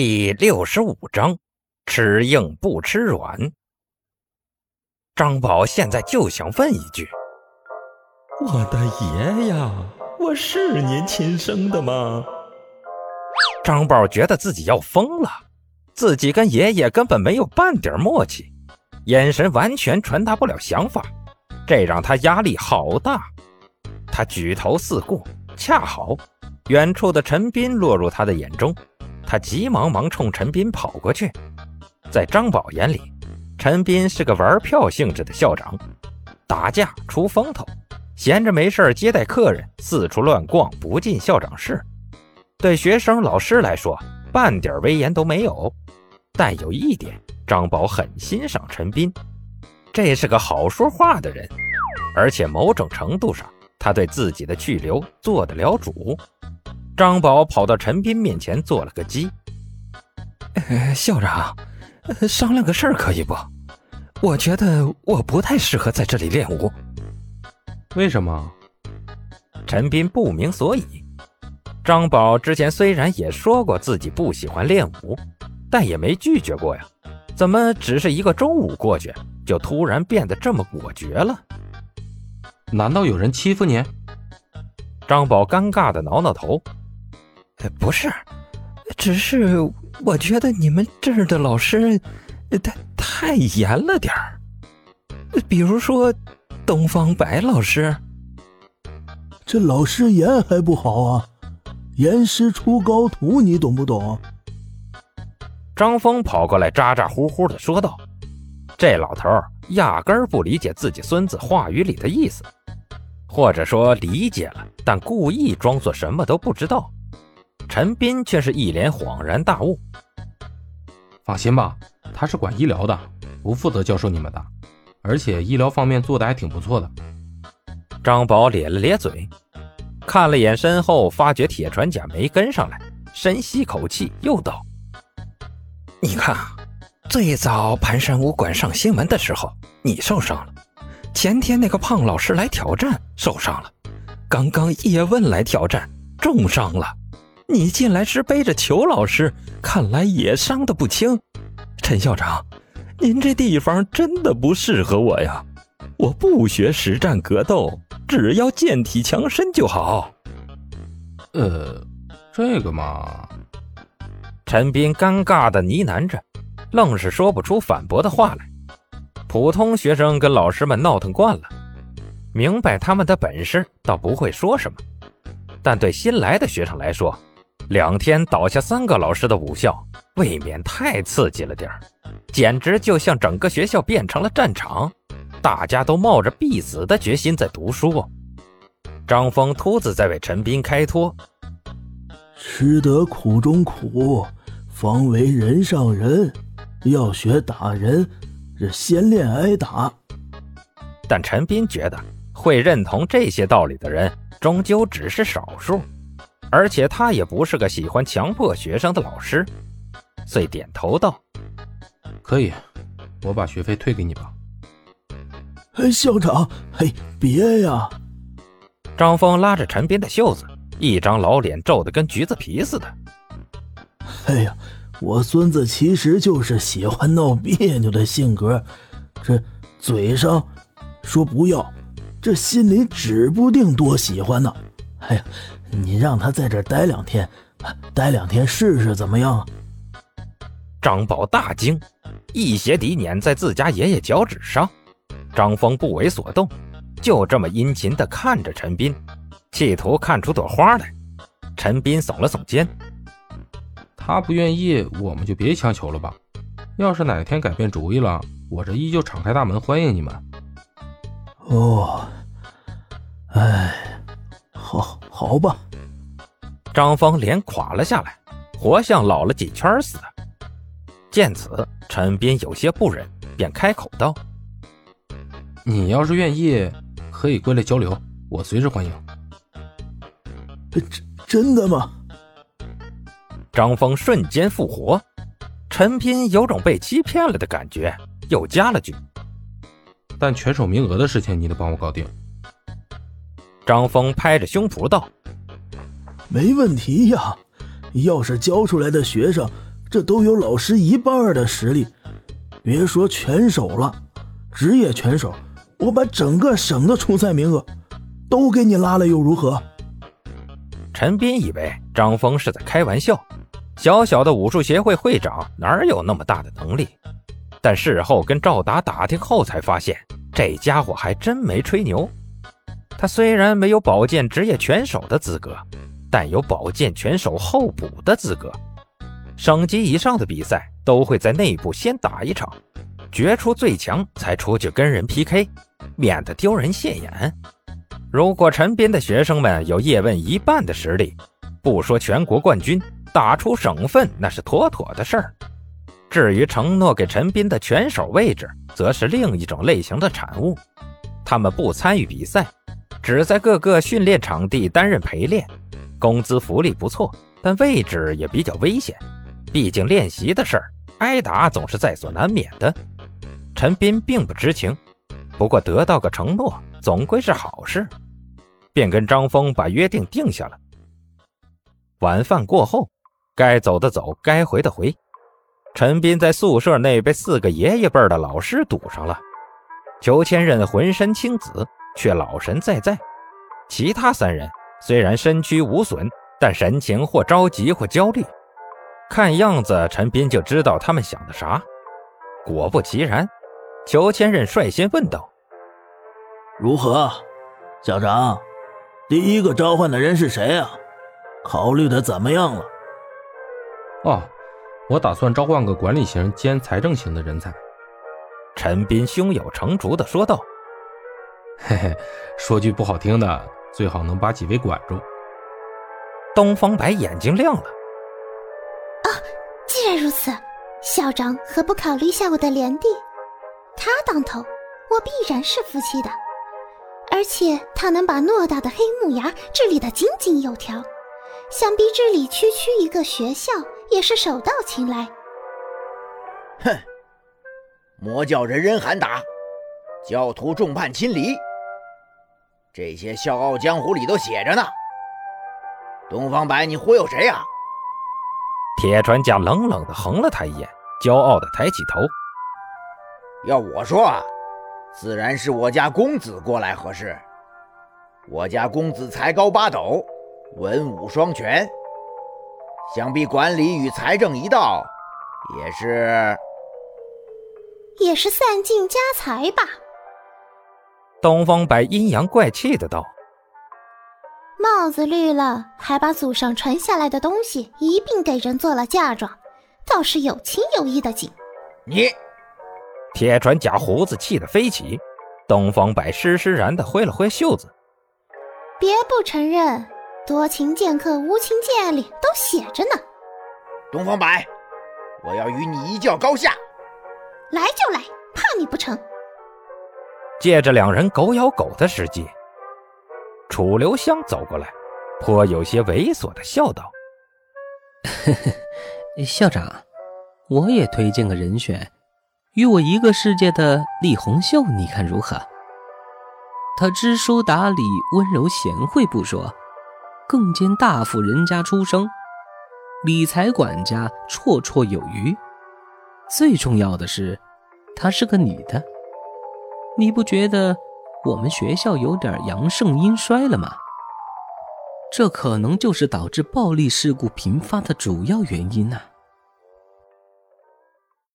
第六十五章，吃硬不吃软。张宝现在就想问一句：“我的爷呀，我是您亲生的吗？”张宝觉得自己要疯了，自己跟爷爷根本没有半点默契，眼神完全传达不了想法，这让他压力好大。他举头四顾，恰好远处的陈斌落入他的眼中。他急忙忙冲陈斌跑过去，在张宝眼里，陈斌是个玩票性质的校长，打架出风头，闲着没事接待客人，四处乱逛，不进校长室，对学生老师来说半点威严都没有。但有一点，张宝很欣赏陈斌，这是个好说话的人，而且某种程度上，他对自己的去留做得了主。张宝跑到陈斌面前做了个揖：“校长，商量个事儿可以不？我觉得我不太适合在这里练武。为什么？”陈斌不明所以。张宝之前虽然也说过自己不喜欢练武，但也没拒绝过呀。怎么只是一个中午过去，就突然变得这么果决了？难道有人欺负你？张宝尴尬的挠挠头。不是，只是我觉得你们这儿的老师太太严了点儿。比如说，东方白老师，这老师严还不好啊？严师出高徒，你懂不懂？张峰跑过来，咋咋呼呼的说道：“这老头压根儿不理解自己孙子话语里的意思，或者说理解了，但故意装作什么都不知道。”陈斌却是一脸恍然大悟。放心吧，他是管医疗的，不负责教授你们的，而且医疗方面做的还挺不错的。张宝咧了咧嘴，看了眼身后，发觉铁船甲没跟上来，深吸口气，又道：“你看，最早盘山武馆上新闻的时候，你受伤了；前天那个胖老师来挑战，受伤了；刚刚叶问来挑战，重伤了。”你进来时背着裘老师，看来也伤得不轻。陈校长，您这地方真的不适合我呀！我不学实战格斗，只要健体强身就好。呃，这个嘛……陈斌尴尬的呢喃着，愣是说不出反驳的话来。普通学生跟老师们闹腾惯了，明白他们的本事，倒不会说什么。但对新来的学生来说，两天倒下三个老师的武校，未免太刺激了点儿，简直就像整个学校变成了战场，大家都冒着必死的决心在读书。张峰秃子在为陈斌开脱：“吃得苦中苦，方为人上人。要学打人，这先练挨打。”但陈斌觉得，会认同这些道理的人，终究只是少数。而且他也不是个喜欢强迫学生的老师，遂点头道：“可以，我把学费退给你吧。”哎，校长，嘿，别呀！张峰拉着陈斌的袖子，一张老脸皱得跟橘子皮似的。哎呀，我孙子其实就是喜欢闹别扭的性格，这嘴上说不要，这心里指不定多喜欢呢。哎呀！你让他在这待两天，待两天试试怎么样？张宝大惊，一鞋底碾在自家爷爷脚趾上。张峰不为所动，就这么殷勤地看着陈斌，企图看出朵花来。陈斌耸了耸肩，他不愿意，我们就别强求了吧。要是哪天改变主意了，我这依旧敞开大门欢迎你们。哦，哎。好，吧。张峰脸垮了下来，活像老了几圈似的。见此，陈斌有些不忍，便开口道：“你要是愿意，可以过来交流，我随时欢迎。”真真的吗？张峰瞬间复活，陈斌有种被欺骗了的感觉，又加了句：“但全手名额的事情，你得帮我搞定。”张峰拍着胸脯道：“没问题呀，要是教出来的学生这都有老师一半的实力，别说拳手了，职业拳手，我把整个省的初赛名额都给你拉了又如何？陈斌以为张峰是在开玩笑，小小的武术协会会长哪有那么大的能力？但事后跟赵达打听后才发现，这家伙还真没吹牛。他虽然没有保荐职业拳手的资格，但有保健拳手候补的资格。省级以上的比赛都会在内部先打一场，决出最强才出去跟人 PK，免得丢人现眼。如果陈斌的学生们有叶问一半的实力，不说全国冠军，打出省份那是妥妥的事儿。至于承诺给陈斌的拳手位置，则是另一种类型的产物。他们不参与比赛，只在各个训练场地担任陪练，工资福利不错，但位置也比较危险。毕竟练习的事儿，挨打总是在所难免的。陈斌并不知情，不过得到个承诺，总归是好事，便跟张峰把约定定下了。晚饭过后，该走的走，该回的回。陈斌在宿舍内被四个爷爷辈的老师堵上了。裘千仞浑身青紫，却老神在在；其他三人虽然身躯无损，但神情或着急或焦虑。看样子，陈斌就知道他们想的啥。果不其然，裘千仞率先问道：“如何，校长？第一个召唤的人是谁啊？考虑的怎么样了？”“哦，我打算召唤个管理型兼财政型的人才。”陈斌胸有成竹地说道。“嘿嘿，说句不好听的，最好能把几位管住。”东方白眼睛亮了。啊既然如此，校长何不考虑一下我的连弟？他当头，我必然是服气的。而且他能把偌大的黑木崖治理得井井有条，想必治理区区一个学校也是手到擒来。哼，魔教人人喊打，教徒众叛亲离，这些笑傲江湖里都写着呢。东方白，你忽悠谁呀？铁船甲冷冷地横了他一眼，骄傲地抬起头。要我说啊，自然是我家公子过来合适。我家公子才高八斗，文武双全，想必管理与财政一道，也是也是散尽家财吧。东方白阴阳怪气的道。帽子绿了，还把祖上传下来的东西一并给人做了嫁妆，倒是有情有义的紧。你，铁船假胡子气得飞起，东方白施施然的挥了挥袖子。别不承认，多情剑客无情剑里都写着呢。东方白，我要与你一较高下。来就来，怕你不成？借着两人狗咬狗的时机。楚留香走过来，颇有些猥琐的笑道：“呵 呵校长，我也推荐个人选，与我一个世界的李红秀，你看如何？他知书达理、温柔贤惠不说，更兼大富人家出生，理财管家绰绰有余。最重要的是，她是个女的，你不觉得？”我们学校有点阳盛阴衰了吗？这可能就是导致暴力事故频发的主要原因呢。